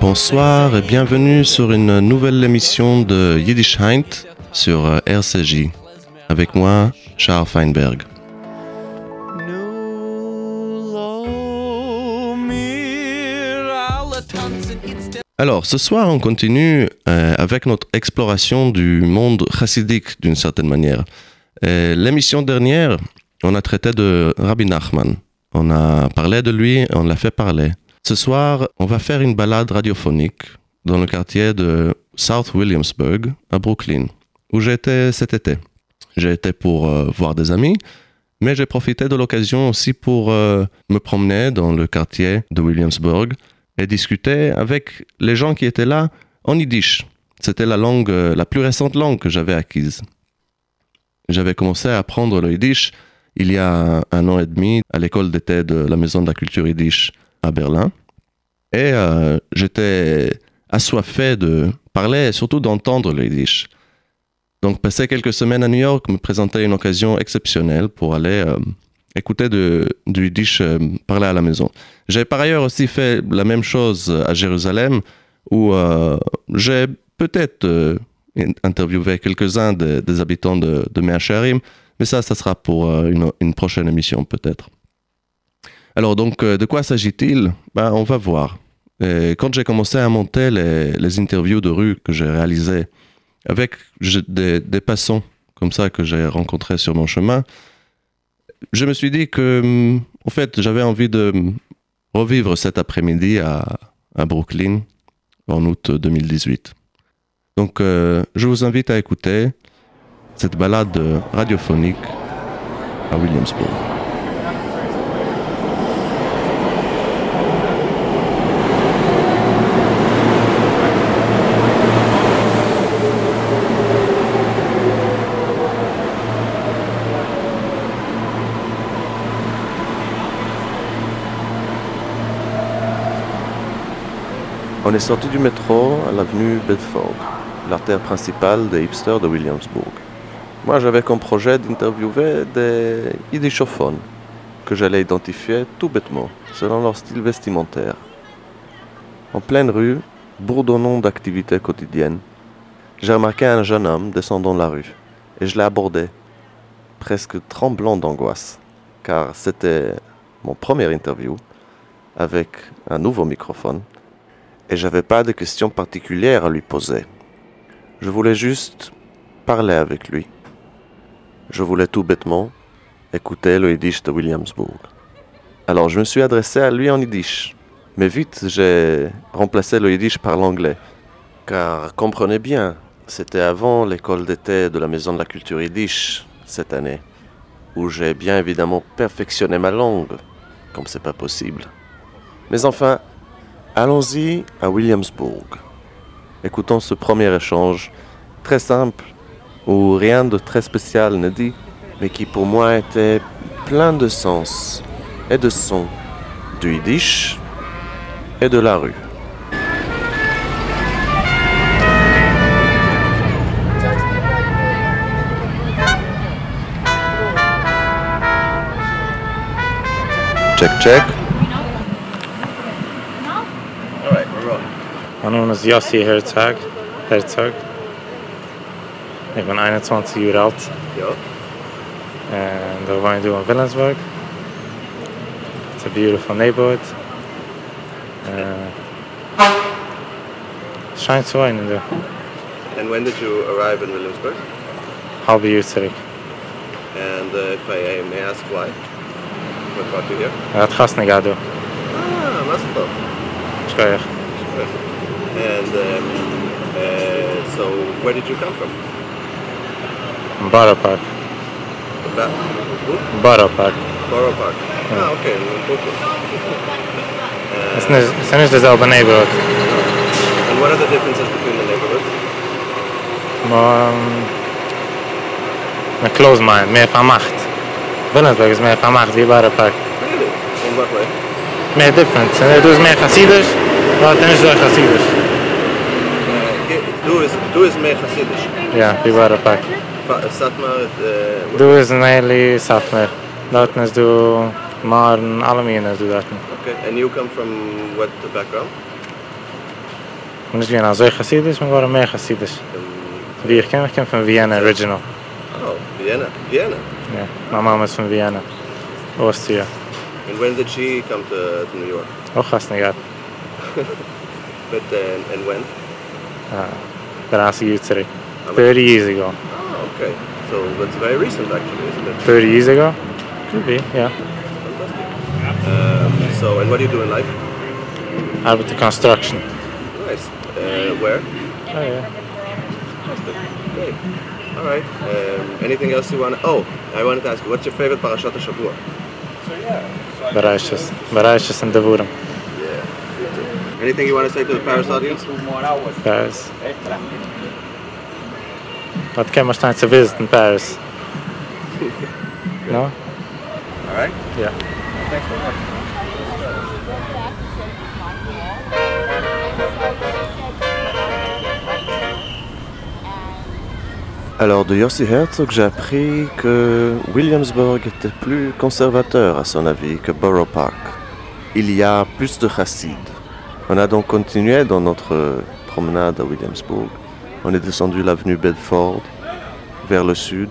Bonsoir et bienvenue sur une nouvelle émission de Yiddish Heint sur euh, RCJ. Avec moi, Charles Feinberg. Alors, ce soir, on continue euh, avec notre exploration du monde chassidique d'une certaine manière. L'émission dernière, on a traité de Rabbi Nachman. On a parlé de lui, on l'a fait parler. Ce soir, on va faire une balade radiophonique dans le quartier de South Williamsburg, à Brooklyn, où j'étais cet été. J'ai été pour euh, voir des amis, mais j'ai profité de l'occasion aussi pour euh, me promener dans le quartier de Williamsburg et discuter avec les gens qui étaient là en yiddish. C'était la langue, euh, la plus récente langue que j'avais acquise. J'avais commencé à apprendre le yiddish il y a un an et demi à l'école d'été de la Maison de la Culture Yiddish à Berlin. Et euh, j'étais assoiffé de parler et surtout d'entendre le yiddish. Donc passer quelques semaines à New York me présentait une occasion exceptionnelle pour aller euh, écouter du yiddish euh, parler à la maison. J'ai par ailleurs aussi fait la même chose à Jérusalem où j'ai peut-être interviewé quelques-uns des, habitants de, de mais ça, ça sera pour une, une prochaine émission peut-être. Alors donc, euh, de quoi s'agit-il? Ben, On va voir. quand j'ai commencé à monter les, interviews de rue que j'ai réalisées avec des, passants comme ça que j'ai rencontrés sur mon chemin, je me suis dit que, en fait, j'avais envie de revivre cet après-midi à, Brooklyn en août 2018. Donc, euh, je vous invite à écouter cette balade radiophonique à Williamsburg. On est sorti du métro à l'avenue Bedford, l'artère principale des hipsters de Williamsburg. Moi, j'avais comme projet d'interviewer des yiddishophones que j'allais identifier tout bêtement, selon leur style vestimentaire. En pleine rue, bourdonnant d'activités quotidiennes, j'ai remarqué un jeune homme descendant la rue et je l'ai abordé, presque tremblant d'angoisse, car c'était mon premier interview avec un nouveau microphone et j'avais pas de questions particulières à lui poser. Je voulais juste parler avec lui. Je voulais tout bêtement écouter le yiddish de Williamsburg. Alors je me suis adressé à lui en yiddish. Mais vite, j'ai remplacé le yiddish par l'anglais. Car comprenez bien, c'était avant l'école d'été de la Maison de la Culture Yiddish cette année, où j'ai bien évidemment perfectionné ma langue, comme c'est pas possible. Mais enfin, Allons-y à Williamsburg. Écoutons ce premier échange, très simple, où rien de très spécial n'est dit, mais qui pour moi était plein de sens et de sons, du yiddish et de la rue. Check, check. Mein Name ist Yossi Herzog. Herzog. Ich bin 21 Jahre alt. Ja. And I wohne in Williamsburg. It's a beautiful neighborhood. Uh, scheint zu weinen, du. And when did you arrive in Williamsburg? Halbe Jahr zurück. And uh, if I may ask why? What brought you here? Er hat Chasne gehabt, du. Ah, was doch. Schkoyach. And uh, uh, so, where did you come from? Borough Park. That, Borough Park. Borough Park. Yeah. Ah, okay. Uh, as soon the there's neighborhood. And what are the differences between the neighborhoods? Um, a close mind, mehr vermacht. Wilhelmsburg is mehr vermacht wie Borough Park. Really? In what way? Mehr difference. Du bist mehr Chassidisch, aber dann ist du Du is du is mehr Hasidisch. Ja, wie war der Pack. Satmar äh Du is nearly Satmer. Dort ist du Maren, alle Minen du dort. okay. And you come from what the background? Und ich bin also Chassidisch, man war mehr Chassidisch. Um, Wie ich kenne, ich kenne von Vienna Original. oh, Vienna. Vienna. Ja, meine Mama ist von Vienna. Austria. And when did she come to, to New York? Auch hast nicht gehabt. But uh, and when? Ah, 30 Jahre zurück. 30 years ago. Oh, okay. So that's very recent actually, isn't it? 30 years ago? Could be, yeah. Fantastic. Um, so and what do you do in life? Arbeite construction. Nice. Uh, where? Oh, yeah. Fantastic. Great. All right. Um, anything else you want? to... Oh, I wanted to ask what's your favorite parashat Shavua? Bereiches. Bereiches in Devurim. Anything you want to say to the Paris audience? Paris. What can man stein to visit in Paris? No? All right. Yeah. Alors, de Yossi Herzog, j'ai appris que Williamsburg était plus conservateur, à son avis, que Borough Park. Il y a plus de chassides. On a donc continué dans notre promenade à Williamsburg. On est descendu l'avenue Bedford, vers le sud,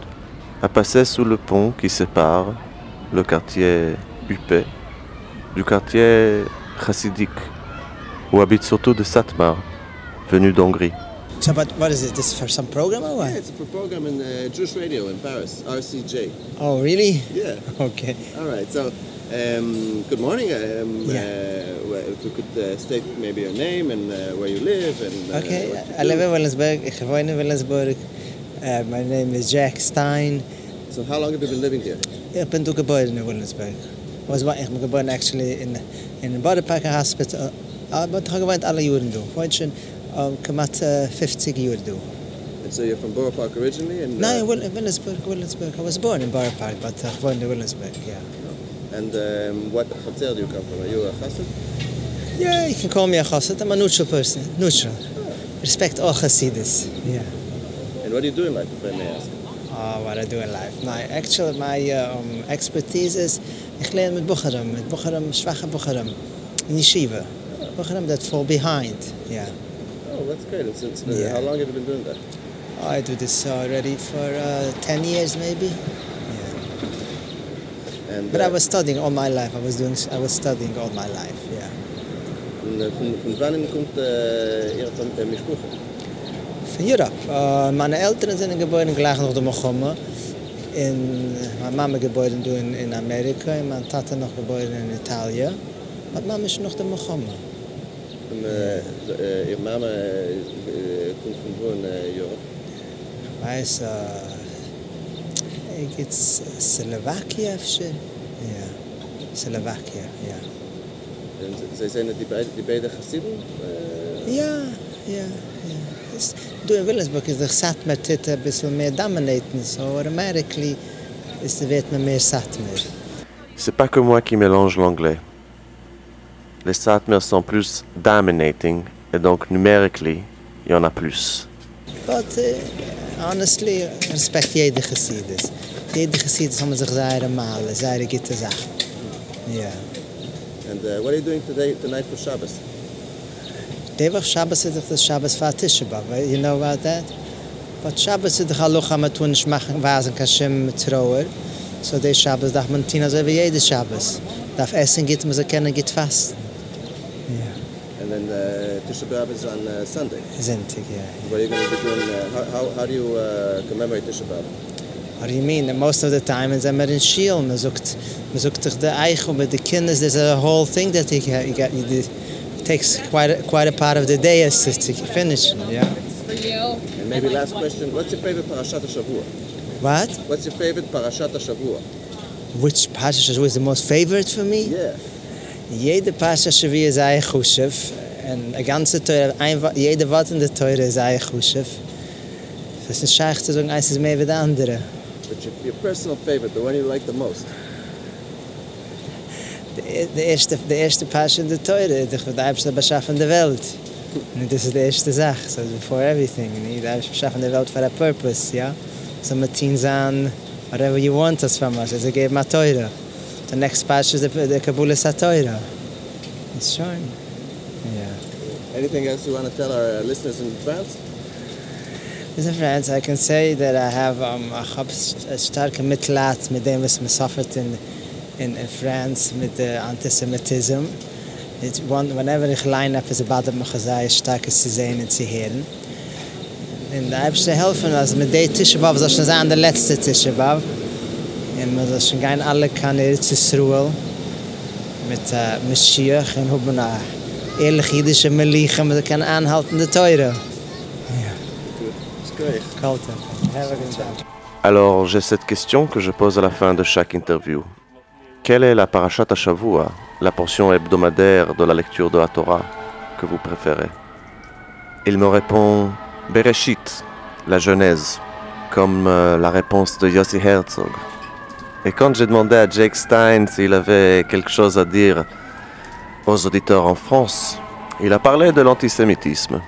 a passé sous le pont qui sépare le quartier huppé du quartier chassidique, où habitent surtout des Satmar, venus d'Hongrie. So, but what is it? This is for some program or what? it's for a program in uh, Jewish radio in Paris, RCJ. Oh, really? Yeah. Okay. All right. So, um, good morning. Um, Yeah. uh, if you could uh, state maybe your name and uh, where you live and uh, Okay. I live do. in Williamsburg. Ich wohne in Williamsburg. Uh, my name is Jack Stein. So, how long have you been living here? Bin du geboren in Williamsburg. Was war ich bin geboren actually in in Bodeparker Hospital. Ich habe gewohnt alle. Heute schon um, uh, 50 Jahre du. And so, you're from Borough Park originally, and Nein, uh, Will- Williamsburg, Williamsburg. I was born in Borough Park, but ich wohne in Williamsburg, yeah. And um, what Chatzer do you come from? Are you a Chassid? Yeah, you can call me a chassid. I'm a neutral person. Neutral. Respect all Hasidus. Yeah. And what do you do in life, if I may ask? Oh, what I do in life. My actual my uh, um, expertise is ich lerne mit Bucharam, mit Bucharam, schwache Bucharam, in Yeshiva. Bucharam that fall behind. Yeah. Oh, that's great. It's, it's, uh, Yeah. How long have you been doing that? I do this already for uh, 10 years maybe. And But I uh, was studying all my life. I was doing I was studying all my life. Yeah. von, von, von wann kommt uh, Ihre Fam- äh, Mischpuche? Von Europe. Uh, meine Eltern sind geboren gleich noch der Mohammed. In, meine Mama geboren du in, in Amerika und meine Tata noch geboren in Italien. Aber Mama ist noch der Mohammed. Und, äh, äh, Ihre Mama äh, äh, kommt von wo in äh, Europe? weiß, äh, think it's uh, Slovakia of zo. Ja, Slovakia, ja. En zij zijn het die beide, die beide gezinnen? Eh, ja, ja, ja. Dus, door Willemsburg is er zat met dit eh, een beetje meer dominaten. Zo, automatically is de weet me meer zat meer. C'est pas que moi qui mélange l'anglais. Les satmers sont plus dominating et donc numerically, il y en a plus. But uh, eh, honestly, respect jij de. Jede Chassidus haben sich sehr mal, sehr gute Sachen. Ja. And uh, what are you doing today, tonight for Shabbos? Devach Shabbos ist doch das Shabbos für Tisha B'Av. You know about that? But Shabbos ist doch Hallucha, man tun nicht machen, wasen Kashem mit Trauer. So der Shabbos darf man tun, also wie jeder Shabbos. Darf essen, geht man so kennen, geht fasten. And then uh, Tisha B'Av is on uh, Sunday. Sintig, ja. What are you going to be doing? Uh, how, how, how do you uh, commemorate Tisha B'Av? What do you mean? And most of the time is I'm in Shiel. Man sucht, man sucht doch der Eichel mit den Kindern. There's a whole thing that you, got- you got. You do. It takes quite a, quite a part of the day is to, to finish. Yeah. And maybe last question, what's your favorite Parashat Shavua? What? What's your favorite Parashat Shavua? Which passage was the most favorite for me? Yeah. Jede Pascha Shavi ist ein Chushev. Und eine ganze Teure, ein, jede Wort in der Teure ist ein Chushev. Das ist scheich zu sagen, eins ist mehr wie der andere. But your, your personal favorite, the one you like the most? Der der erste, der erste Pascha in der Teure, der Eibste beschaffen der Welt. Und das ist die erste Sache, so before everything. You need to schaffen der Welt for a purpose, ja? So mit teen sein, whatever you want us from us, also geben wir teure. The next patch is the, the Kabbalah Satoira. It's showing. Yeah. Anything else you want to tell our listeners in France? A friends, I can say that I have um, a starke Mitleid mit dem, was man in, in, in France mit der Antisemitism. It's one, whenever ich line up, is about them sehr starkes zu sehen und zu hören. Und da habe ich zu helfen, also mit der Tischebab, so schon sein der letzte Tischebab. Und man soll schon gehen alle kann hier zu Sruel mit uh, Mashiach und haben eine ehrliche jüdische Meliche, man kann anhalten der Teure. Alors, j'ai cette question que je pose à la fin de chaque interview. Quelle est la Parashat Shavua, la portion hebdomadaire de la lecture de la Torah que vous préférez? Il me répond Bereshit, la Genèse, comme euh, la réponse de Yossi Herzog. Et quand j'ai demandé à Jake Stein s'il avait quelque chose à dire aux auditeurs en France, il a parlé de l'antisémitisme.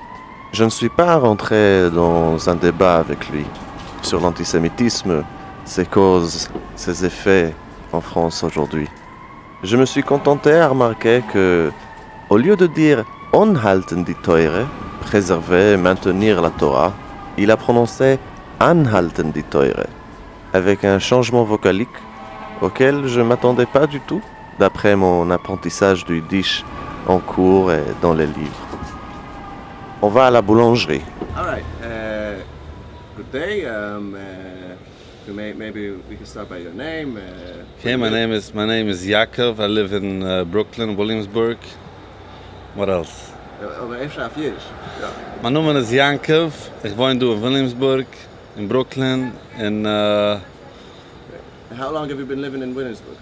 Je ne suis pas rentré dans un débat avec lui sur l'antisémitisme, ses causes, ses effets en France aujourd'hui. Je me suis contenté à remarquer que, au lieu de dire onhalten die Teure, préserver, maintenir la Torah, il a prononcé anhalten die Teure, avec un changement vocalique auquel je ne m'attendais pas du tout, d'après mon apprentissage du Yiddish en cours et dans les livres. On va à la boulangerie. All right. Uh, good day. Um, uh, you may, maybe we can start by your name. Uh, Okay, my name is my name is Yaakov. I live in uh, Brooklyn, Williamsburg. What else? uh, over even af Jiddisch. Name is Yaakov. Ich wohne du in Williamsburg, in Brooklyn, in uh, How long have you been living in Williamsburg?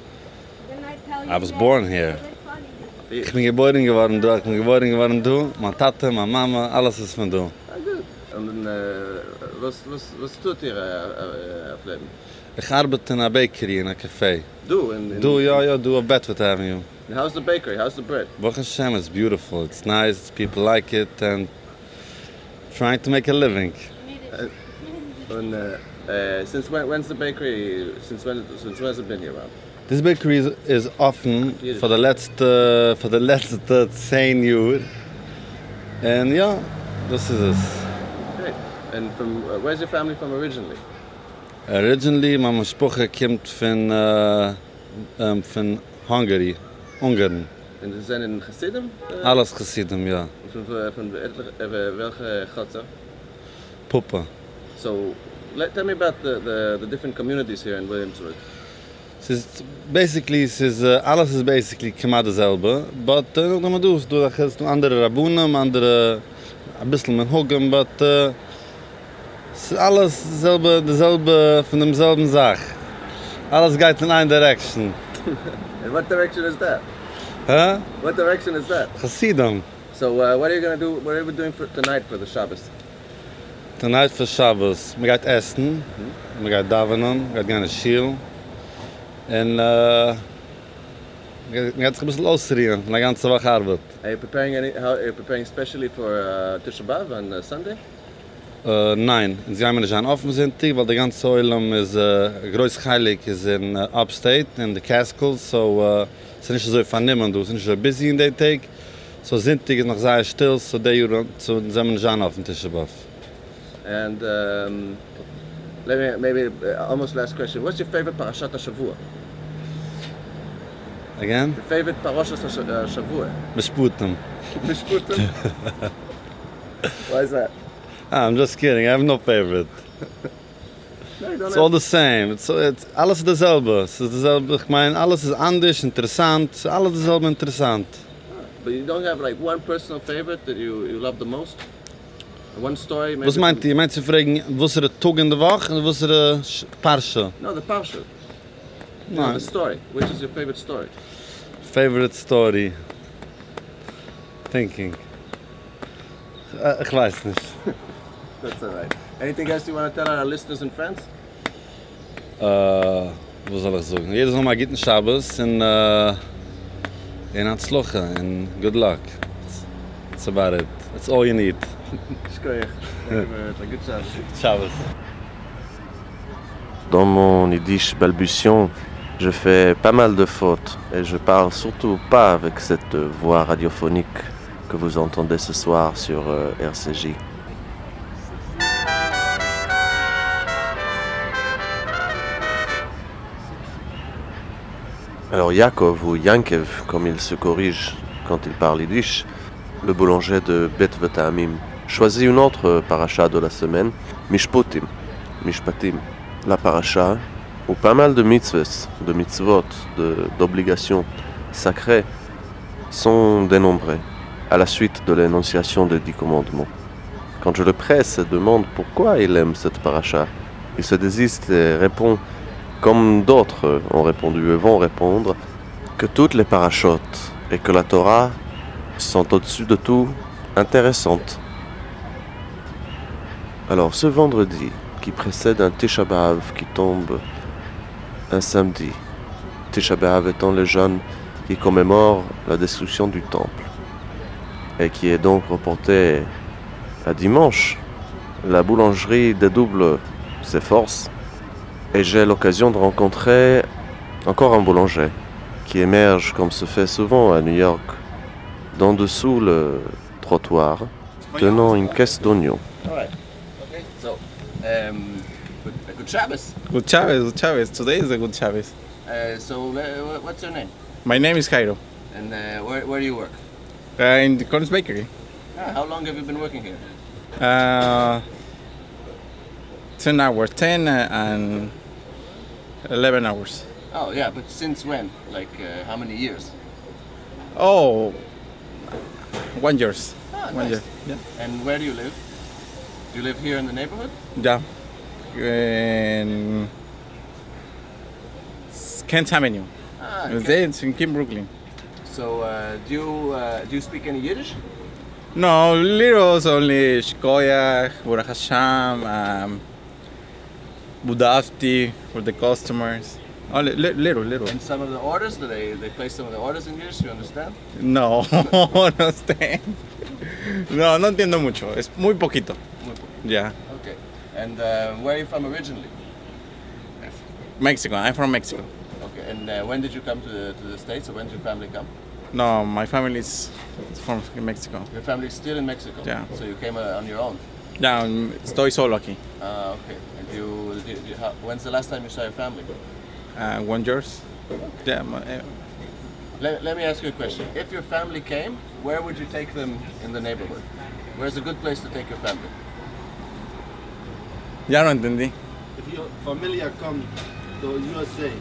I was born here. Ich bin geboren geworden du, ich bin geboren geworden du. Meine Tate, meine Mama, alles ist von du. Ah, gut. Und dann, uh, was, was, was tut ihr uh, uh, auf Leben? Ich arbeite in einer Bakery, in einem Café. Du? In, in, Du, ja, ja, du auf Bedford Avenue. How's the bakery? How's the bread? Baruch Hashem, it's beautiful, it's nice, people like it, and trying to make a living. And, uh, uh, since when, when's the bakery, since when, since when has it been here around? This bakery is, is often for the letzte, for the letzte 10 Jahr. And ja, this is it. Great. And from, uh, where's your family from originally? Originally, my mishpucha kommt von, uh, um, von Hungary, Ungarn. And ze zijn in Chassidim? Uh, Alles Chassidim, ja. Van, van, van uh, welke gatsa? Puppe. So, let, tell me about the, the, the different communities here in Williamsburg. Es ist basically, es ist, uh, alles ist basically kema dasselbe, but uh, noch du, du hast du andere Rabunem, andere, ein bisschen mit Huggen, but uh, es ist alles selbe, derselbe, von demselben Sach. Alles geht in eine Direction. And what direction is that? Huh? What direction is that? Chassidim. So, uh, what are you gonna do? What are we doing for tonight for the Shabbos? Tonight for Shabbos, wir geht essen, wir geht davenen, wir geht gerne schiel. Und, äh, wir geht sich ein bisschen auszuringen, eine ganze Woche Arbeit. Are you preparing any? How are you preparing specially for uh, Tisha B'av on uh, Sunday? Uh, nein, haben nicht an offen sind, weil der ganze Oilem ist uh, groß heilig ist in uh, Upstate, in the Cascals, so uh, ist nicht so vernehmen, du, ist nicht so busy in der Tag. So Sintig ist noch sehr still, so der Jura, so sind wir nicht offen Tischabaf. And um, let me maybe uh, almost last question. What's your favorite parashat Shavua? Again? Your favorite parashat uh, Shavua? Besputem. Mishputim. Why is that? Ah, I'm just kidding, I have no favorite. No, It's have- all the same. It's, it's alles. Es ist dasselbe. Ich meine, alles ist anders, interessant. Alles dasselbe interessant. But you don't have like one personal favorite that you, you love the most? One story? Was meint ihr? Meint sie fragen, was er Tag in der Woche und was er Parsha? No, the parsha. No, the story. Which is your favorite story? Favorite story? Thinking. Äh, ich weiß nicht. That's all right. Anything else you want to tell our listeners in France? Äh, was soll ich sagen? Jedes Mal geht ein Shabbos und äh, in Hatzlocha and good luck. That's about it. That's all you need. Dans mon yiddish balbutiant, je fais pas mal de fautes et je parle surtout pas avec cette voix radiophonique que vous entendez ce soir sur euh, RCJ. Alors Yaakov ou Yankev, comme il se corrige quand il parle yiddish, le boulanger de Bet Vetamim, choisit une autre paracha de la semaine, Mishpotim, Mishpatim, la paracha où pas mal de mitzvahs, de mitzvot, d'obligations sacrées sont dénombrées à la suite de l'énonciation des dix commandements. Quand je le presse et demande pourquoi il aime cette paracha, il se désiste et répond, comme d'autres ont répondu et vont répondre, que toutes les parachutes et que la Torah sont au-dessus de tout intéressantes. Alors ce vendredi, qui précède un Tisha B'Av qui tombe un samedi, Tisha B'Av étant le jeûne qui commémore la destruction du temple et qui est donc reporté à dimanche, la boulangerie dédouble ses forces et j'ai l'occasion de rencontrer encore un boulanger qui émerge comme se fait souvent à New York, d'en dessous le trottoir, tenant une caisse d'oignons. Um, good, uh, good Shabbos. Good Chavez, good Chavez. Today is a good Chavez. Uh, so, uh, what's your name? My name is Cairo. And uh, where, where do you work? Uh, in the Collins Bakery. Ah, how long have you been working here? Uh, 10 hours, 10 uh, and 11 hours. Oh, yeah, but since when? Like, uh, how many years? Oh, one years. Ah, One nice. year. Yeah. And where do you live? Do you live here in the neighborhood? Yeah. In Kent Avenue. Ah, okay. It's in King Brooklyn. So, uh, do you uh, do you speak any Yiddish? No, little only Shkoyach, Burach Hashem, um, Budafti for the customers. Only li- little, little. And some of the orders, do they they place some of the orders in Yiddish? You understand? No, no stand. No, no entiendo mucho. Es muy poquito. Muy poco. Yeah. Okay. And uh, where are you from originally? Mexico. I'm from Mexico. Okay. And uh, when did you come to the, to the states, or when did your family come? No, my family is from Mexico. Your family is still in Mexico. Yeah. So you came uh, on your own. Yeah, estoy solo aquí. Ah, okay. And you, do you how, when's the last time you saw your family? Uh, one yours. Yeah. my- eh, Let, let me ask you a question. If your family came, where would you take them in the neighborhood? Where's a good place to take your family? Ya no entendí. If your familia come to USA,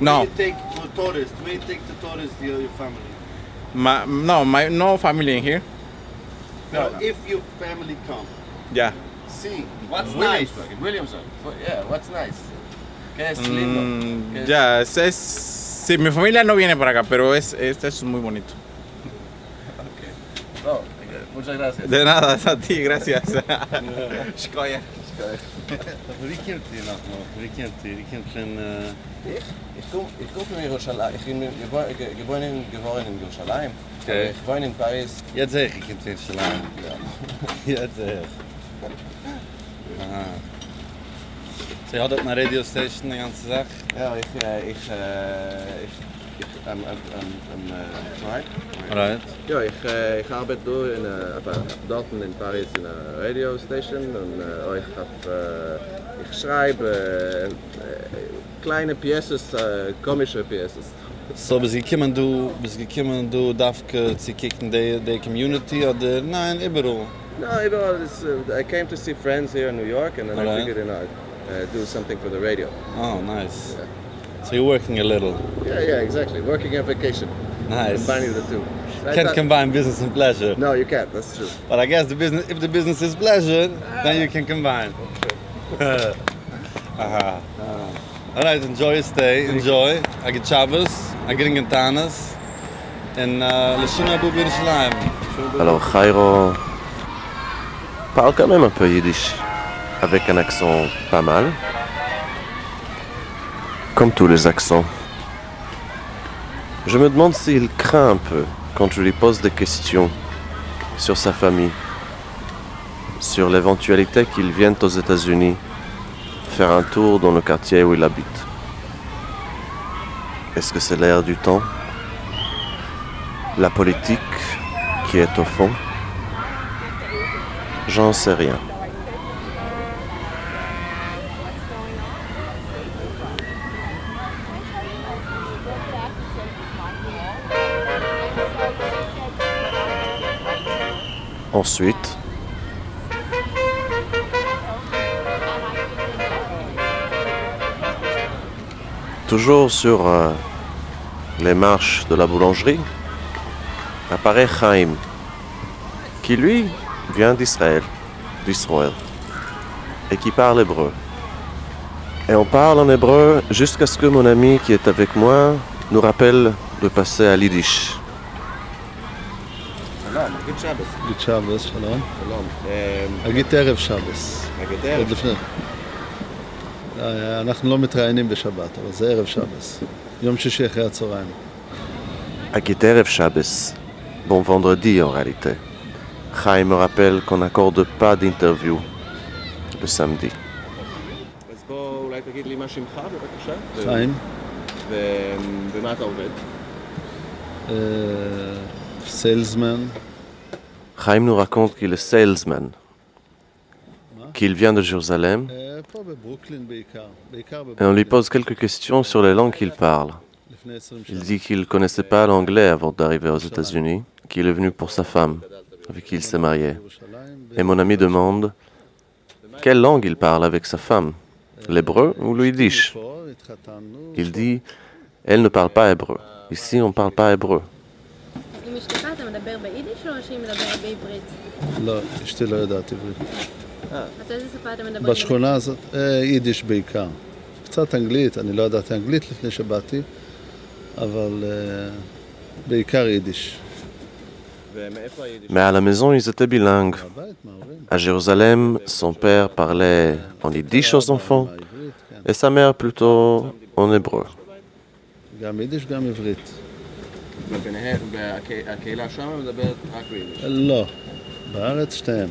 No, you take for tourists, where you take the tourists, your, your family? my, no, my no family in here. No, if your family come. Yeah. See, What's nice? Williamsburg. in Williamsburg. Yeah, what's nice? Es mm, lindo? Ya, es, es, Sí, mi familia no viene para acá, pero es, este es muy bonito. okay. No, muchas gracias. De nada, a ti, gracias. In, geboren in in Ze had op mijn radio station de ganze Sache. Ja, ich, äh, ich, äh, ich, ich, ähm, ähm, ähm, äh, sorry. Alright. Ja, ich, äh, ich arbeite dort in, äh, enfin, dort in Paris in einer Radio Station und äh, ich, hab, äh, ich schreibe äh, kleine Pieces, äh, komische Pieces. So, bis gekommen du, bis gekommen du darf zu kicken die, die Community oder nein, überall. No, überall is, uh, I came to see friends here in New York and then I Alright. figured you know, uh, do something for the radio. Oh, nice. So you're working a little. Yeah, yeah, exactly. Working and vacation. Nice. Combining the two. I Can't thought- combine business and pleasure. No, you can't. That's true. But I guess the business, if the business is pleasure, then you can combine. Aha. All right, enjoy your stay. Enjoy. I get Shabbos. I get Gentanas. And uh, Lashina Abu Yerushalayim. Alors Jairo parle quand même un peu yiddish, avec un accent pas mal, comme tous les accents. Je me demande s'il craint un peu quand je lui pose des questions sur sa famille, sur l'éventualité qu'il vienne aux États-Unis faire un tour dans le quartier où il habite. Est-ce que c'est l'air du temps? La politique qui est au fond? J'en sais rien. Ensuite, toujours sur euh, les marches de la boulangerie, apparaît Chaim, qui lui vient d'Israël, d'Israël, et qui parle hébreu. Et on parle en hébreu jusqu'à ce que mon ami qui est avec moi nous rappelle de passer à l'Yiddish. נגיד שבס. אגיד שבס, שלום. שלום. אה, אגיד ערב שבס. נגיד עוד ערב. לפני. אה, אנחנו לא מתראיינים בשבת, אבל זה ערב שבס. יום שישי אחרי הצהריים. Agit Erev Shabbos. Bon vendredi en réalité. Chaim me rappelle qu'on n'accorde pas d'interview le samedi. אז בוא אולי תגיד לי מה שמך בבקשה. חיים, ו- ומה אתה עובד? אה, סיילסמן, Chaim nous raconte qu'il est salesman, qu'il vient de Jérusalem, et on lui pose quelques questions sur les langues qu'il parle. Il dit qu'il ne connaissait pas l'anglais avant d'arriver aux États-Unis, qu'il est venu pour sa femme, avec qui il s'est marié. Et mon ami demande quelle langue il parle avec sa femme, l'hébreu ou le yiddish? Il dit, elle ne parle pas hébreu. Ici, on ne parle pas hébreu. עם אשתך אתה מדבר ביידיש או שהיא מדברת בעברית? לא, אשתי לא יודעת עברית. אז איזה שפה אתה מדבר? בשכונה הזאת, אה, יידיש בעיקר. קצת אנגלית, אני לא ידעתי אנגלית לפני שבאתי, אבל אה, בעיקר יידיש. ומאיפה היידיש? Mais à la maison, ils étaient bilingues. מהבית, מההורים. À Jérusalem, son père parlait en yiddish aux enfants מהעברית, כן. et sa mère plutôt en hébreu. גם יידיש, גם עברית. וביניהם, והקהילה שם מדברת רק ביידיש. לא, בארץ שתיהן.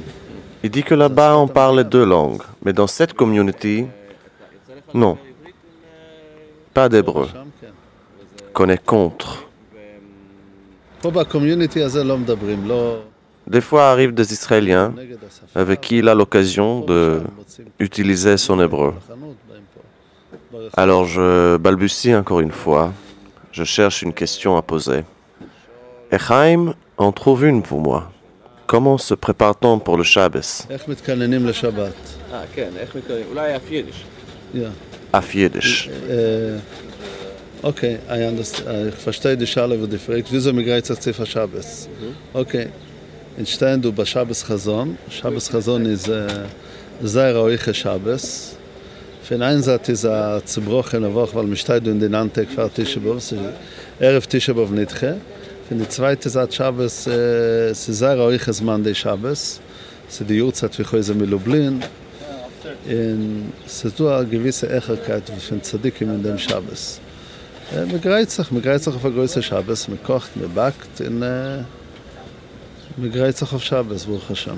Il dit que là-bas, on parle les deux langues, mais dans cette community, non, pas d'hébreu, שם כן. qu'on est contre. פה בקומיוניטי הזה לא מדברים, לא Des fois arrivent des Israéliens נגד השפה. avec qui il a l'occasion פה de ושם מוצאים utiliser son hébreu. בחנות, באים פה. ברחוב. Alors je balbutie encore une fois, Je cherche une question à poser. Et Chaim en trouve une pour moi. Comment se prépare-t-on pour le Shabbos. Auf Jiddisch. Äh, okay, I understand. Ich verstehe die Schale, wo die fragt, wieso mir greift sich Ziffer Shabbos? Okay, in stehen du bei Shabbos Chazon. Shabbos Chazon ist äh, sehr ruhige Shabbos. von einer Seite ist er zerbrochen er Woche, weil wir steht in den Antag für Tischebov, es ist Erev Tischebov nicht Nidche. Von der zweiten Seite Schabes, äh, es ist sehr ruhig als man der Schabes, es ist die Jurzeit wie Häuser mit Lublin, und es ist eine gewisse Echerkeit von Zadikim in dem Schabes. Äh, man greift sich, man greift sich auf der Größe Schabes, man kocht, man backt, und äh, man greift sich auf Schabes, Baruch Hashem.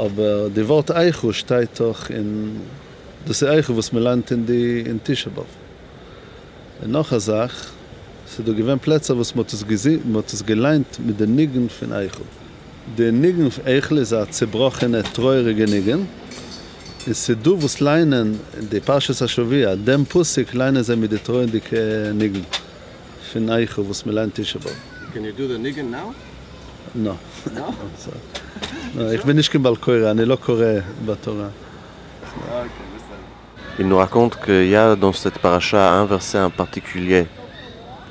Aber die Wort Eichu steht doch in, das ist Eichu, was man lernt in die, in Tisha B'Av. Und noch eine Sache, se du gewinn Plätze, was man das man das gelernt mit den Nigen von Eichu. Der Nigen von Eichel ist ein zerbrochene, treurige Nigen. Es ist du, was leinen, die Parshas Hashovia, dem Pusik leinen sie mit den treuendigen Nigen. Von Eichel, was man lernt Tisha B'Av. Can you do the niggin now? Il nous raconte qu'il y a dans cette paracha un verset en particulier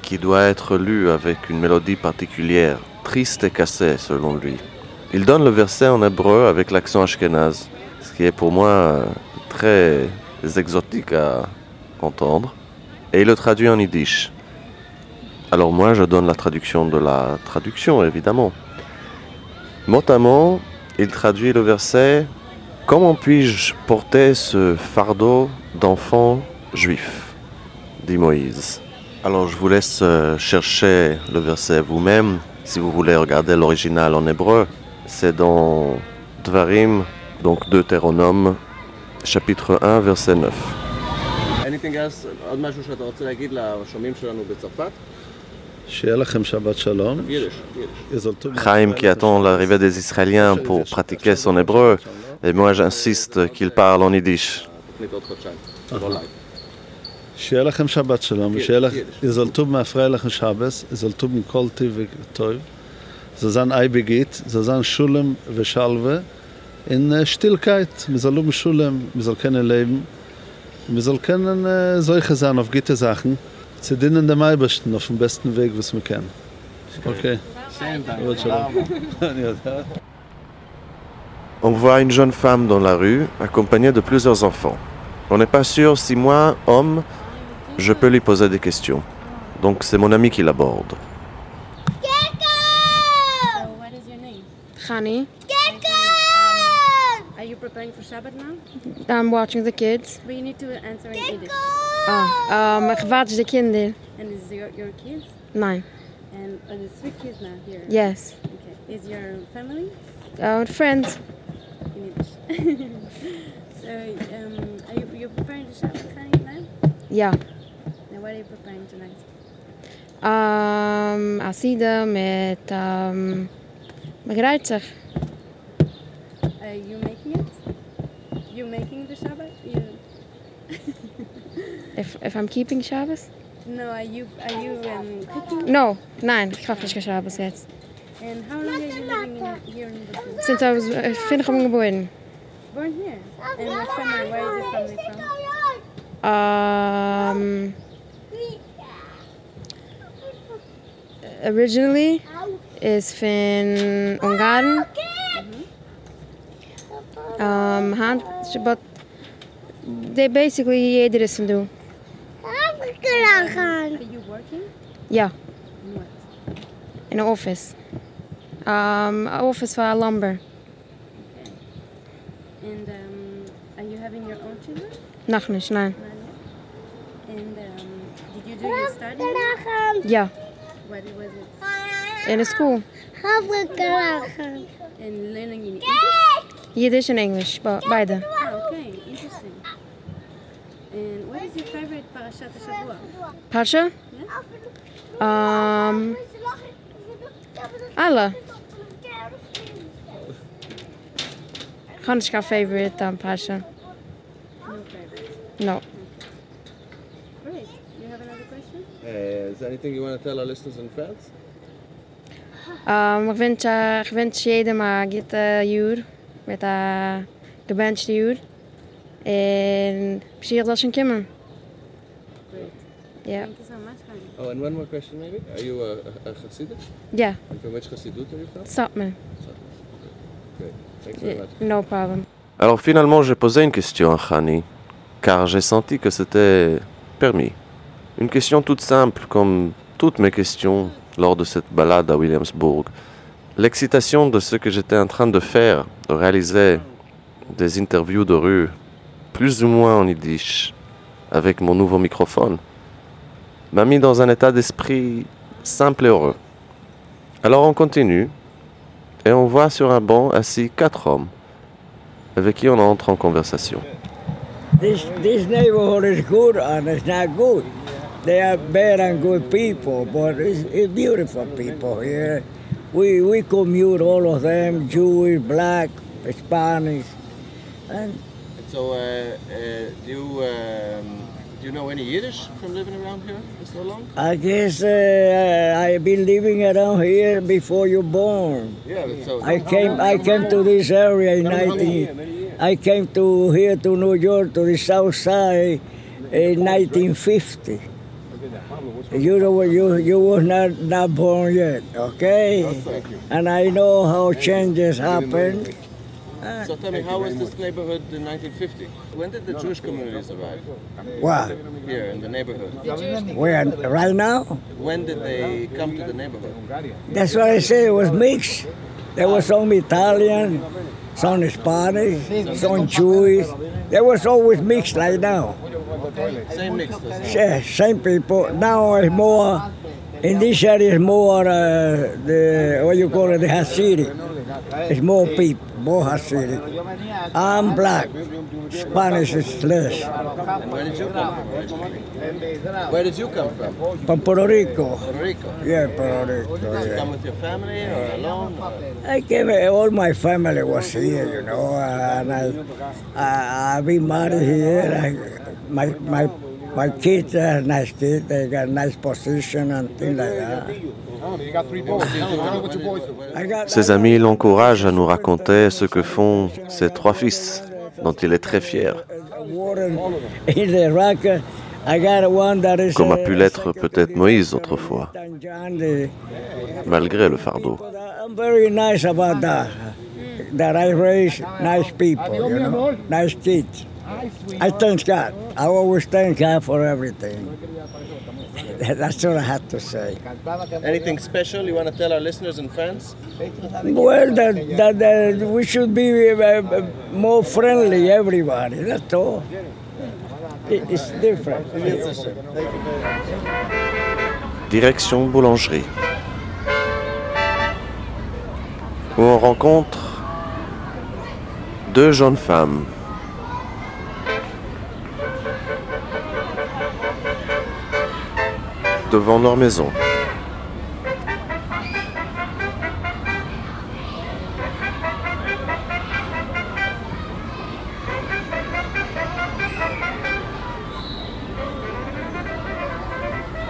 qui doit être lu avec une mélodie particulière, triste et cassée selon lui. Il donne le verset en hébreu avec l'accent ashkénaze, ce qui est pour moi euh, très exotique à entendre, et il le traduit en yiddish. Alors moi je donne la traduction de la traduction évidemment. Mot, il traduit le verset Comment puis-je porter ce fardeau d'enfant juif? dit Moïse. Alors je vous laisse euh, chercher le verset vous-même si vous voulez regarder l'original en hébreu. C'est dans Dvarim, donc Deutéronome, chapitre 1, verset 9. Chaim qui attend l'arrivée des Israéliens pour pratiquer son hébreu, et moi j'insiste qu'il parle en yiddish. שיהיה לכם שבת שלום, יזלטו מהפריע לכם שבת, יזלטו מכל טיב וטוב, זזן אייביגית, זזן שולם ושלווה, אין שטילקייט, מזלו משולם, מזלקן אליהם, מזלקן זוי חזן, אוף גיטה זכן. Können zu dienen dem Eibersten auf dem besten Weg, was wir kennen. Okay. On voit une jeune femme dans la rue, accompagnée de plusieurs enfants. On n'est pas sûr si moi, homme, je peux lui poser des questions. Donc c'est mon ami qui l'aborde. Chani, Are you preparing for Shabbat now? I'm watching the kids. But you need to answer in Yiddish. Ah, wacht de kinderen. And is your your kids? Nein. And are there three kids now here? Yes. Okay. Is your family Uh, friends. in Yiddish? so um, are you you preparing the Shabbat Chani now? Ja. Now what are you preparing tonight? Um, Asida met um, begrijpt Are you making it? You making the Shabbat? You... If, if I'm keeping Shabbos? No, are you are you um, cooking? No, nein, ich mache nicht Shabbos jetzt. And how long are you living in, here in Brooklyn? Sinds I was uh, 20 geboren. Born here. And what family? Where is your family from? Um, originally is van Ungarn. Um, hand, but they basically jeder is van doen. Are you working? Ja, In what? in een office. Um, een office voor lumber. And um, are you having your own children? Nog niet, nee. Not yet. And um, did you do your study? Ja, What was it? in de school. And learning in English? Yiddish en English, be- beide. Ah, okay. And what is your favorite parashat Shavua? Pasha? Um, alle. Gewoon is jouw favorite um, Pasha? No favorite. No. Great. You have another question? Uh, is there anything you want to tell our listeners in France? Um, ik wens, uh, ik wens jedem maar get uh, uur. Met uh, gebenchte uur. Dat ze komen. Great. Ja. Thank you so much, honey. Oh, and one more question maybe? Are you a, a, a Hasidic? Ja, And from which Hasidut are you from? stop me. Great. Thanks very much. No problem. Alors finalement, j'ai posé une question à Khani, car j'ai senti que c'était permis. Une question toute simple, comme toutes mes questions lors de cette balade à Williamsburg. L'excitation de ce que j'étais en train de faire, de réaliser des interviews de rue, plus ou moins en yiddish, avec mon nouveau microphone, m'a mis dans un état d'esprit simple et heureux. Alors on continue, et on voit sur un banc assis quatre hommes avec qui on entre en conversation. This this neighborhood is good and it's not good. They are bad and good people, but it's, beautiful people here. We we commute all of them, Jewish, black, Spanish, So, uh, uh, do you um, do you know any Yiddish from living around here for so long? I guess uh, I've been living around here before you born. Yeah. So I came I came to this area in 19. I came to here to New York to the South Side in 1950. You know you you was not not born yet, okay? And I know how changes happen. So tell me, how was this neighborhood in 1950? When did the Jewish communities arrive? What? Here in the neighborhood. Where right now? When did they come to the neighborhood? That's what I say. It was mixed. There was some Italian, some Spanish, some Jewish. There was always mixed like now. Same mix. Yeah, same people. Now it's more. In this area, it's more uh, the what you call it, the Hasidic. It's more people, more Hasidic. I'm black. Spanish is less. Where did you come from? Where did you come from? From Puerto Rico. Puerto Rico. Yeah, Puerto Rico. Did you Yeah. come with your family or alone? I came. All my family was here, you know, and I, I, I been married here. I, my my my kids are nice kids. They got nice position and things like that. Ses amis l'encouragent à nous raconter ce que font ses trois fils, dont il est très fier, comme a pu l'être peut-être Moïse autrefois, malgré le fardeau. I thank God. I always thank God for everything. That's what I have to say. Anything special you want to tell our listeners and friends? Well, that, that, that we should be uh, uh, more friendly, everybody. That's all. It- It's different. Direction boulangerie. Où on rencontre deux jeunes femmes. Devant leur maison.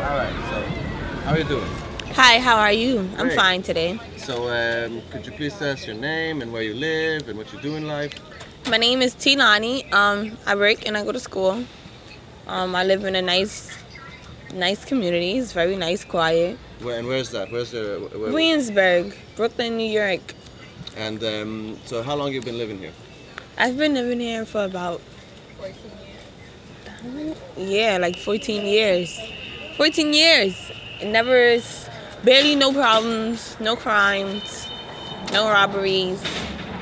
All right. So, how are you doing? Hi, how are you? I'm Great. fine today. So, um, could you please tell us your name and where you live and what you do in life? My name is Tilani. Um, I work and I go to school. Um, I live in a nice, nice community. It's very nice, quiet. Where, and where's that? Where's the? Where, Williamsburg, Brooklyn, New York. And um, so, how long you been living here? I've been living here for about, 14 years. yeah, like 14 years. 14 years. It never is, barely no problems, no crimes, no robberies.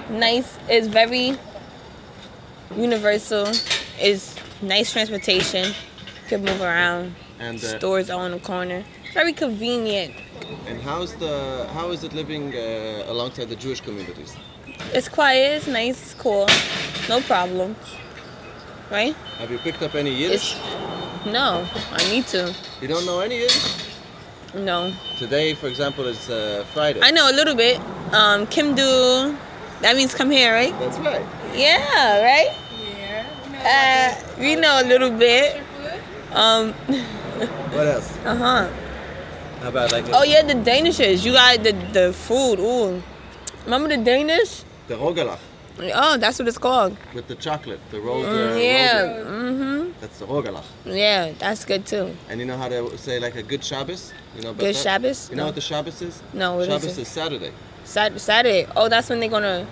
Nice, it's very universal. It's nice transportation. Could move around. And uh, Stores on the corner. Very convenient. and how's the how is it living uh, alongside the Jewish communities? It's quiet, it's nice, it's cool. No problems. Right? Have you picked up any Yiddish? No, I need to. You don't know any Yiddish? No. Today, for example, is uh, Friday. I know a little bit. Um, Kim Do, that means come here, right? That's right. Yeah, right? Yeah. Uh, we know a little bit. Um, What else? uh huh. How about like Oh yeah, the Danishes. You got the the food. Ooh, remember the Danish? the rogalach Oh, that's what it's called. with the chocolate, the rolled. Mm, yeah. Mhm. That's the rogalach. Yeah, that's good too. And you know how to say like a good Shabbos? You know Good that? Shabbos? You know No. what the Shabbos is? No, what is Shabbos it? is Saturday. Sat- Saturday. Oh, that's when they're gonna.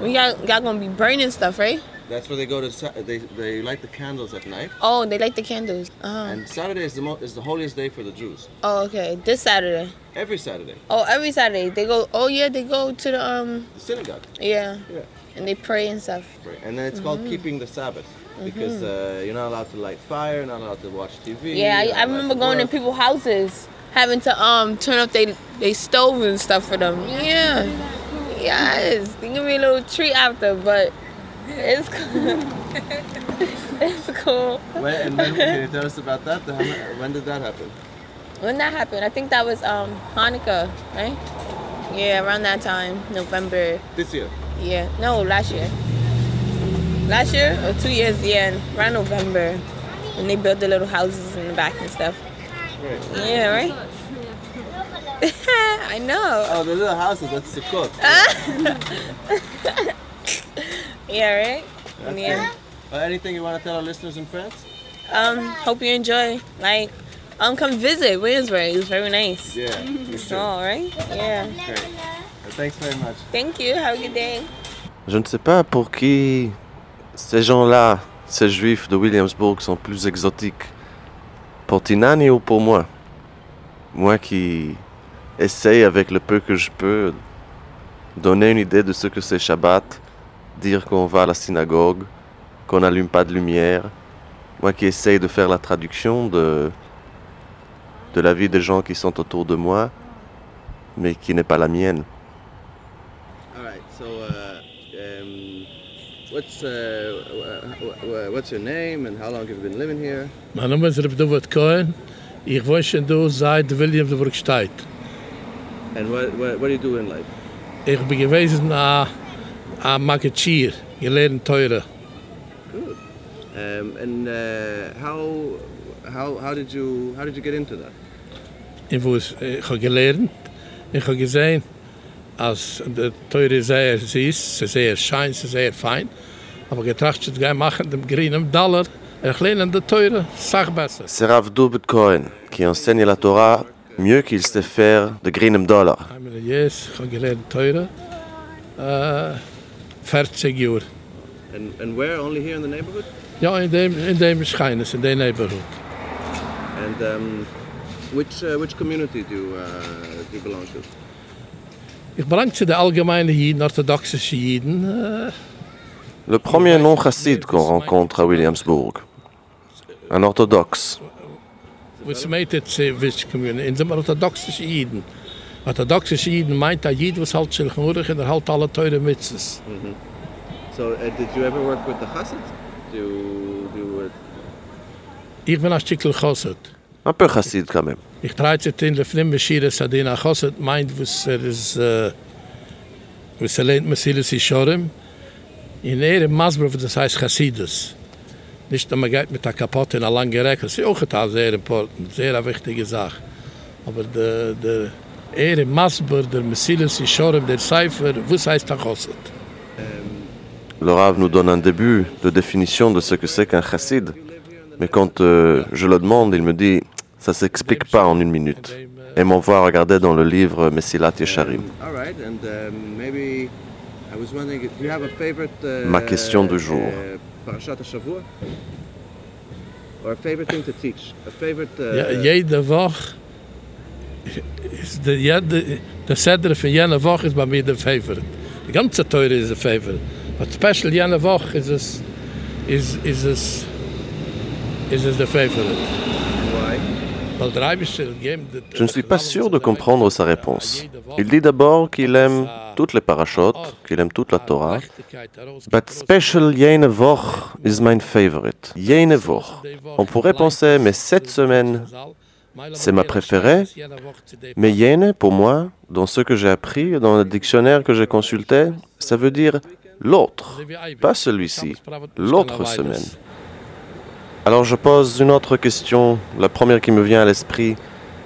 We got y'all gonna be burning stuff, right? That's where they go to. They they light the candles at night. Oh, they light the candles. Oh. And Saturday is the mo- is the holiest day for the Jews. Oh, okay. This Saturday. Every Saturday, Oh, every Saturday they go. Oh yeah, they go to the um. the synagogue. Yeah. Yeah. And they pray and stuff. Right. And then it's called Mhm. keeping the Sabbath because Mhm. uh, you're not allowed to light fire, not allowed to watch TV. Yeah, I, I remember to going in work. people's houses, having to um turn up they they stove and stuff for them. Yeah. Yes. They give me a little treat after, but it's cool. it's cool. When, and when, can you tell us about that? When did that happen? When that happened, I think that was um Hanukkah, right? Yeah, around that time, November. This year. Yeah, no, last year. Last year or two years, yeah, around November, when they built the little houses in the back and stuff. Right. Yeah, right. I know. Oh, the little houses. That's the Sukkot. Yeah, right? That's yeah. Uh, anything you want to tell our listeners and friends? Um, hope you enjoy. Like, um come visit Williamsburg. It was very nice. Yeah. It's small, right? Yeah. Great. Thanks very much. Thank you. Have a good day. Je ne sais pas pour qui ces gens-là, ces juifs de Williamsburg sont plus exotiques. Pour Tinani ou pour moi? Moi qui essaye avec le peu que je peux donner une idée de ce que c'est Shabbat, dire qu'on va à la synagogue, qu'on n'allume pas de lumière. Moi qui essaye de faire la traduction de, de la vie des gens qui sont autour de moi, mais qui n'est pas la mienne. All right. So, uh, um, what's uh, wh- wh- what's your name and how long have you been living here? Mein Name ist Reb David Cohen. Ich wohne da seit Williamsburg steht. And what, what what do you do in life? Ich bin gewesen a, a Maketschier, gelernt teure. Good. Um, and uh, how how how did you how did you get into that? Ich, was, ich habe gelernt, ich habe gesehen, als der teure sehr süß, sehr schein, sie sehr fein. Aber getracht, ich gehe machen dem grünen Dollar, ich lerne der teure, sag besser. C'est Rav David Cohen qui enseigne la Torah mieux qu'il sait faire de Greenem Dollar. Yes, ich habe gelernt teure, äh, 40 Jahre. And and where? Only here in the neighborhood? Ja, in dem, in dem Scheines, in dem Neighborhood. And um, which uh, which community do you, uh, do you belong to? Ich belang zu den allgemeinen Jiden, orthodoxen Jiden. Äh, Le premier nom chassid qu'on rencontre à Williamsburg. Un orthodoxe. was meint jetzt, äh, which community? In dem orthodoxen Jiden. Orthodoxen Jiden meint, ein Jid, was halt Schilchmurig und er halt alle teure Mitzes. hmm So, uh, did you ever work with the Chassid? Do you, do you, uh, Ich bin ein Stückel Chosset. Un peu chassid quand même. Ich trage jetzt in der Flimme Schire Sadina Chosset, meint, was er ist, äh, was er lehnt Mesilis Ishorim. In er im Masbrov, das heißt Chassidus. Nicht, dass man geht mit der Kapotte in eine lange Recke. Das ist auch eine sehr important, sehr wichtige Sache. Aber der, der er im Masbrov, der Mesilis Ishorim, der Cipher, was heißt der Chosset? Le Rav nous donne un début de définition de ce que c'est qu'un chassid. Mais quand euh, je le demande, il me dit ça s'explique pas en une minute. Et m'envoie regarder dans le livre Messilat Yesharim. all right, and um, maybe I was wondering, do you have a favorite? Uh, Ma question du jour. Uh, Parashat Shavua, or a favorite thing to teach? A favorite? Uh, Ja, jede Woche is de, ja, de, de Seder van jene Woche is bij mij de favorite. De ganze Teure is de favorite. But special jene Woche is es, is, is es, is es der de Je ne suis pas sûr de comprendre sa réponse. Il dit d'abord qu'il aime toutes les parachutes, qu'il aime toute la Torah. But special Yene Voch is my favorite. Yene Voch. On pourrait penser, mais cette semaine, c'est ma préférée. Mais Yene, pour moi, dans ce que j'ai appris, dans le dictionnaire que j'ai consulté, ça veut dire l'autre, pas celui-ci, l'autre semaine. Alors je pose une autre question, la première qui me vient à l'esprit.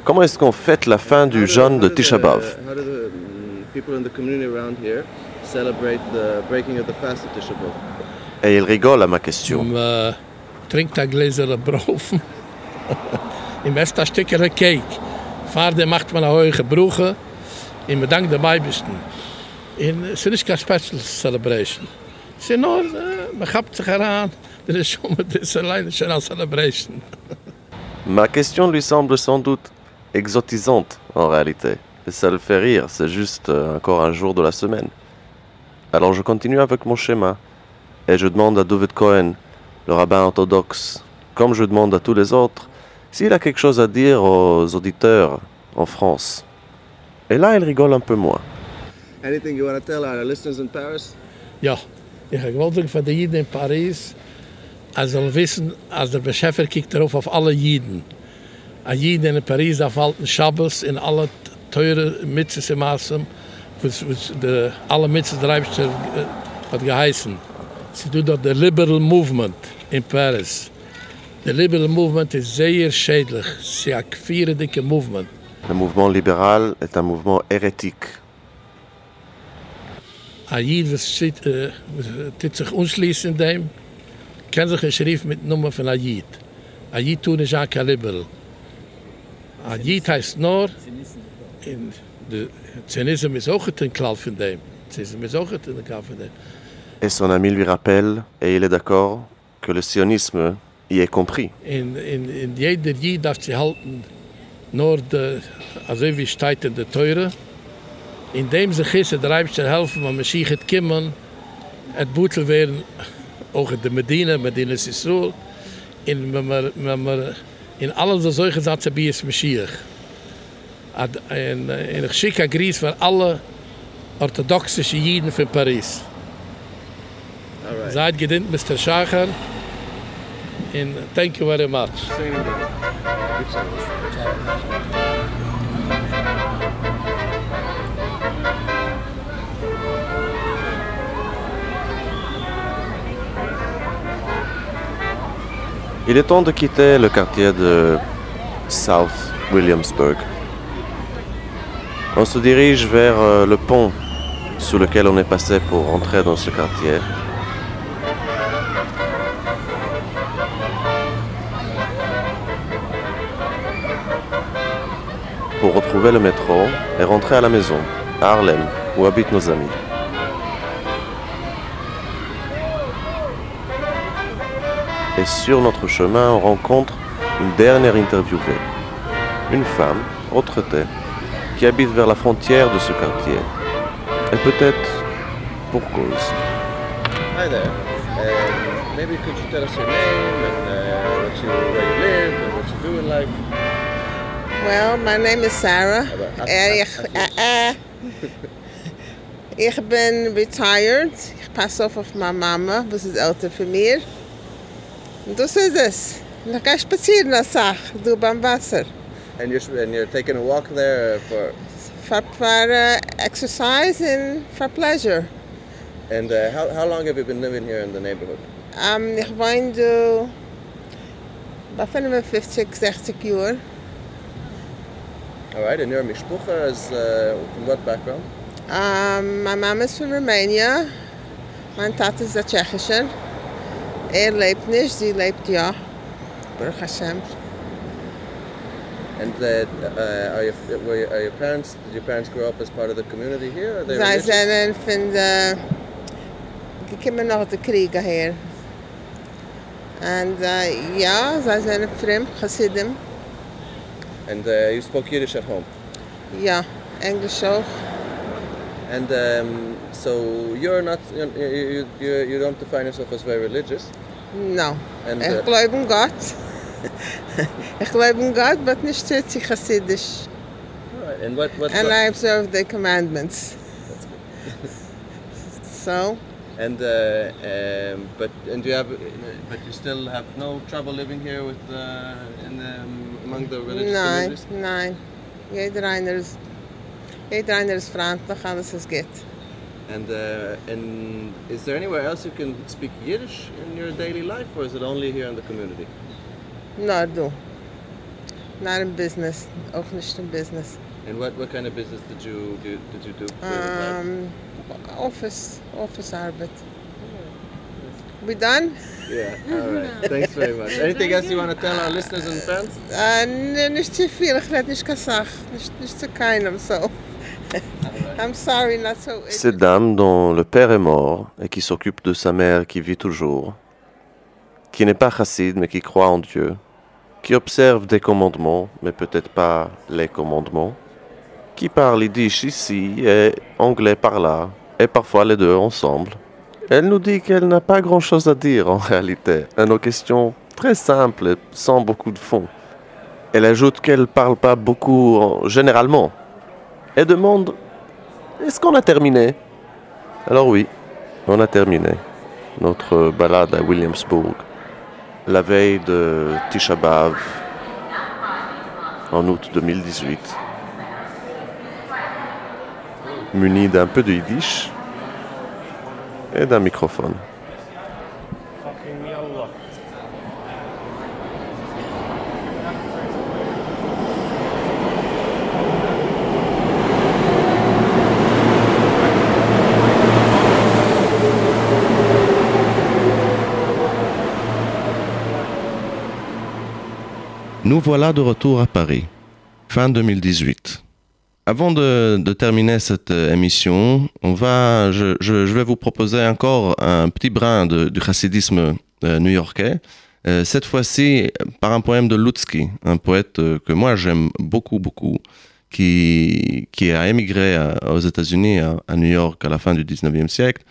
Comment est-ce qu'on fête la fin du jeûne de Tisha B'Av? How do the people in the community around here celebrate the breaking of the fast of Tisha B'av? Et il rigole à ma question. Keine Special Celebration. Äh, Celebration. Ma question lui semble sans doute exotisante en réalité. Et ça le fait rire, c'est juste euh, encore un jour de la semaine. Alors je continue avec mon schéma. Et je demande à David Cohen, le rabbin orthodoxe, comme je demande à tous les autres, s'il a quelque chose à dire aux auditeurs en France. Et là, il rigole un peu moins. Anything you want to tell our listeners in Paris? Ja, ich habe gewollt von den Jiden in Paris, als sie wissen, als der Beschäfer kijkt darauf auf alle Jiden. Ein Jiden in Paris darf halten Schabbos in alle teure Mitzes im Maßem, was, was de, alle Mitzes der Eibischter äh, hat geheißen. Sie tut dort der Liberal Movement in Paris. Der Liberal Movement ist sehr schädlich. Sie hat vier dicke Movement. Le mouvement libéral est un mouvement hérétique. Ein Jid, was zit, äh, tut sich unschließen in dem, kann sich ein Schrift mit Nummer von einem Jid. Ein Jid tun ist auch kein Liberal. Jid heißt nur, in de Zionisme is ook het een klal van dem. Zionisme is ook het een klal van dem. Et son ami lui rappelle, et il est d'accord, que le sionisme est compris. In, in, in jeder Jid darf sie halten, nur de, also wie steht in der Teure, in dem sich ist, der Reibster helfen, wenn Mashiach het kommen, het boetel werden, ook in de Medina, Medina is Israel, in, wenn wenn wir, in alle so solche Sätze bei es Mashiach. Ad- En, en ik schik een gries voor alle orthodoxe Jiden van Parijs. Alright. Seid gedient, Mr. Schacher. Thank you very much. Il est temps de quitter le quartier de South Williamsburg. On se dirige vers euh, le pont sur lequel on est passé pour entrer dans ce quartier. Pour retrouver le métro et rentrer à la maison, à Harlem, où habitent nos amis. Et sur notre chemin, on rencontre une dernière interviewée. Une femme, retraitée, qui habite vers la frontière de ce quartier. Et peut-être pour cause. Well, my name is Sarah. En ik, eh, eh, ik ben retired. Ik pas op op mijn mama, was is für mir. Und das ist es. Dan ga spazieren als Sach, du beim Wasser. And you're, and you're taking a walk there for, For, for uh, exercise and for pleasure. and uh, how, how long have you been living here in the neighborhood? Um, ik woon du bij 55, 60 jaar. All right, and your mishpucha is uh, from what background? Um, mijn mama is van Roemenië. Mijn tata is de Tsjechische. Er leeft niet, sie leeft ja. Baruch Hashem. And uh, uh, are, your, were your, are your parents, did your parents grow up as part of the community here? Are they Zij religious? zijn van de... gekomen nog de kriegen hier. En uh, ja, zij zijn vreemd, Hasidim. And uh, you spoke Yiddish at home? Ja, Engels ook. And um, so you're not, you, you, you, you don't define yourself as very religious? Nou, And, ich uh, glaube in Gott. ich glaube in Gott, but nicht strictly Hasidisch. All right, and what, what, And I observe the commandments. so, And uh, um, but and you have, but you still have no trouble living here with uh, in the, among the religious nein, communities. nein. Jeder einer ist, jeder einer ist freundlich, alles ist gut. And uh, and is there anywhere else you can speak Yiddish in your daily life, or is it only here in the community? Na du. Not in business, auch nicht in business. And what, what kind of business did you do, did you do? For? Um, office, office arbeit. We done? Yeah. All right. Thanks very much. Anything else you want to tell our listeners and fans? Uh, nee, nicht zu viel, ich rede nicht Kasach, nicht, nicht zu keinem, so. I'm sorry, not so... Cette dame dont le père est mort et qui s'occupe de sa mère qui vit toujours, qui n'est pas chassid mais qui croit en Dieu, qui observe des commandements mais peut-être pas les commandements, qui parle yiddish ici et anglais par là, et parfois les deux ensemble. Elle nous dit qu'elle n'a pas grand-chose à dire en réalité, à nos questions très simples sans beaucoup de fond. Elle ajoute qu'elle parle pas beaucoup en- généralement et demande est-ce qu'on a terminé? Alors oui, on a terminé notre balade à Williamsburg, la veille de Tisha B'Av, en août 2018. Muni d'un peu de yiddish et d'un microphone. Nous voilà de retour à Paris. fin 2018. Avant de, terminer cette euh, émission, on va, je, vais vous proposer encore un petit brin du chassidisme euh, new-yorkais. Euh, cette fois-ci par un poème de Lutzky, un poète que moi j'aime beaucoup, beaucoup, qui, qui a émigré aux États-Unis, à, New York, à la fin du 19e siècle.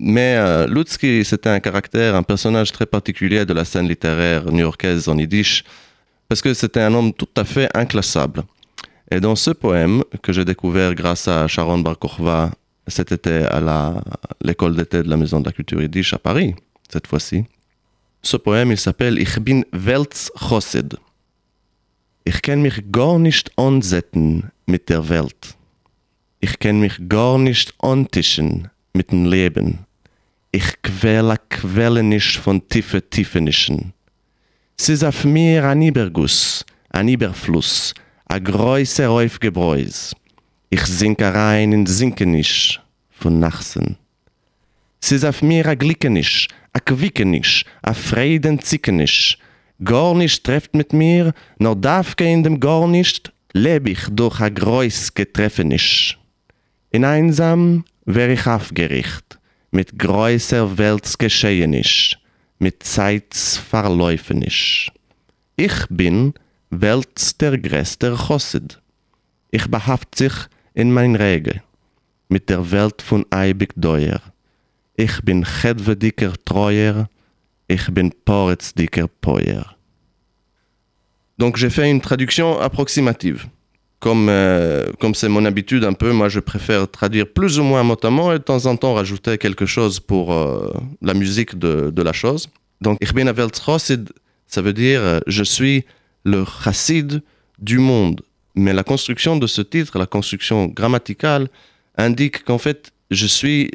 Mais Lutzky, c'était un caractère, un personnage très particulier de la scène littéraire new-yorkaise en yiddish, parce que c'était un homme tout à fait inclassable. Et dans ce poème, que j'ai découvert grâce à Sharon Bar Kochva cet été à l'école d'été de la Maison de la Culture Yiddish à Paris, cette fois-ci, ce poème, il s'appelle Ich bin Weltchossid. Ich kann mich gar nicht ansetzen mit der Welt. Ich kann mich gar nicht antischen mit dem Leben. Ich quäle Quelle nicht von tiefe Tiefenischen. Es ist auf mir ein Überguss, ein Überfluss, ein größer Aufgebräus. Ich sinke rein in Sinkenisch von Nachsen. Ist auf mir ein Glickenisch, ein Quickenisch, ein Frieden Zickenisch. Gar nicht trefft mit mir, nur darf in dem gar nicht, leb ich durch ein Greuß getreffenisch. In einsam wär ich aufgericht, mit größer Weltsgeschehenisch, mit Zeits Verläufenisch. Ich bin Welts der größter Chossid. Ich behaft sich in mein Rege, mit der Welt von eibig Deuer. Ich bin chedvediker Treuer, ich bin poretzdiker Poyer. Donc j'ai fait une traduction approximative. Comme euh, comme c'est mon habitude un peu, moi je préfère traduire plus ou moins mot à mot et de temps en temps rajouter quelque chose pour euh, la musique de, de la chose. Donc Ich bin a ça veut dire euh, je suis le chassid du monde. Mais la construction de ce titre, la construction grammaticale, indique qu'en fait je suis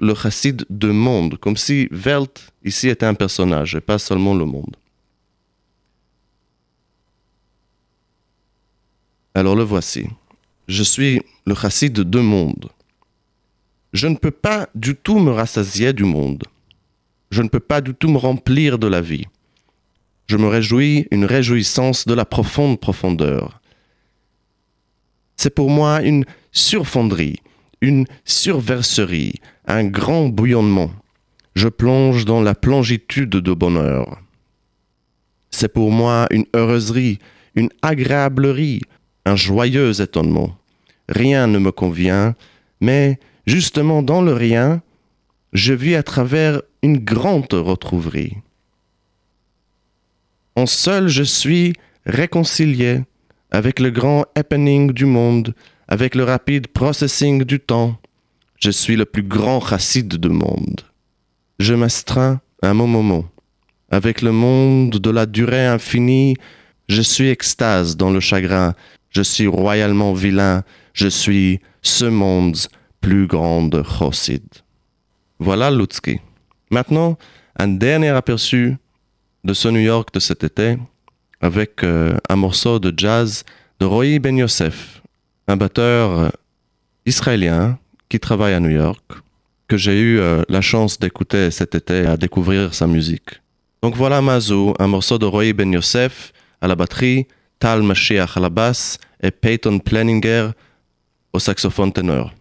le chassid de monde, comme si Welt ici était un personnage et pas seulement le monde. Alors le voici. Je suis le chassid de monde. Je ne peux pas du tout me rassasier du monde. Je ne peux pas du tout me remplir de la vie. Je me réjouis une réjouissance de la profonde profondeur. C'est pour moi une surfonderie, une surverserie, un grand bouillonnement. Je plonge dans la plongitude de bonheur. C'est pour moi une heureuserie, une agréablerie, un joyeux étonnement. Rien ne me convient, mais justement dans le rien, je vis à travers une grande retrouverie. En seul je suis réconcilié avec le grand happening du monde, avec le rapide processing du temps. Je suis le plus grand chassid du monde. Je m'astreins à mon moment. Avec le monde de la durée infinie, je suis extase dans le chagrin. Je suis royalement vilain. Je suis ce monde's plus grande chassid. Voilà Lutzky. Maintenant, un dernier aperçu de ce New York de cet été avec euh, un morceau de jazz de Roy Ben Yosef, un batteur euh, israélien qui travaille à New York, que j'ai eu euh, la chance d'écouter cet été à découvrir sa musique. Donc voilà Mazou, un morceau de Roy Ben Yosef à la batterie, Tal Mashiach à la basse et Peyton Pleninger au saxophone ténor.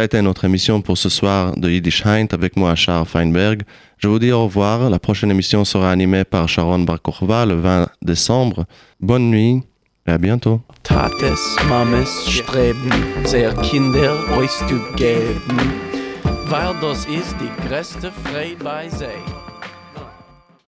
Ça a été notre émission pour ce soir de Yiddish Heint avec moi, Charles Feinberg. Je vous dis au revoir. La prochaine émission sera animée par Sharon Barkorva le 20 décembre. Bonne nuit et à bientôt. Tates, Mames streben, sehr Kinder euch zu geben, weil das ist die größte Freude bei.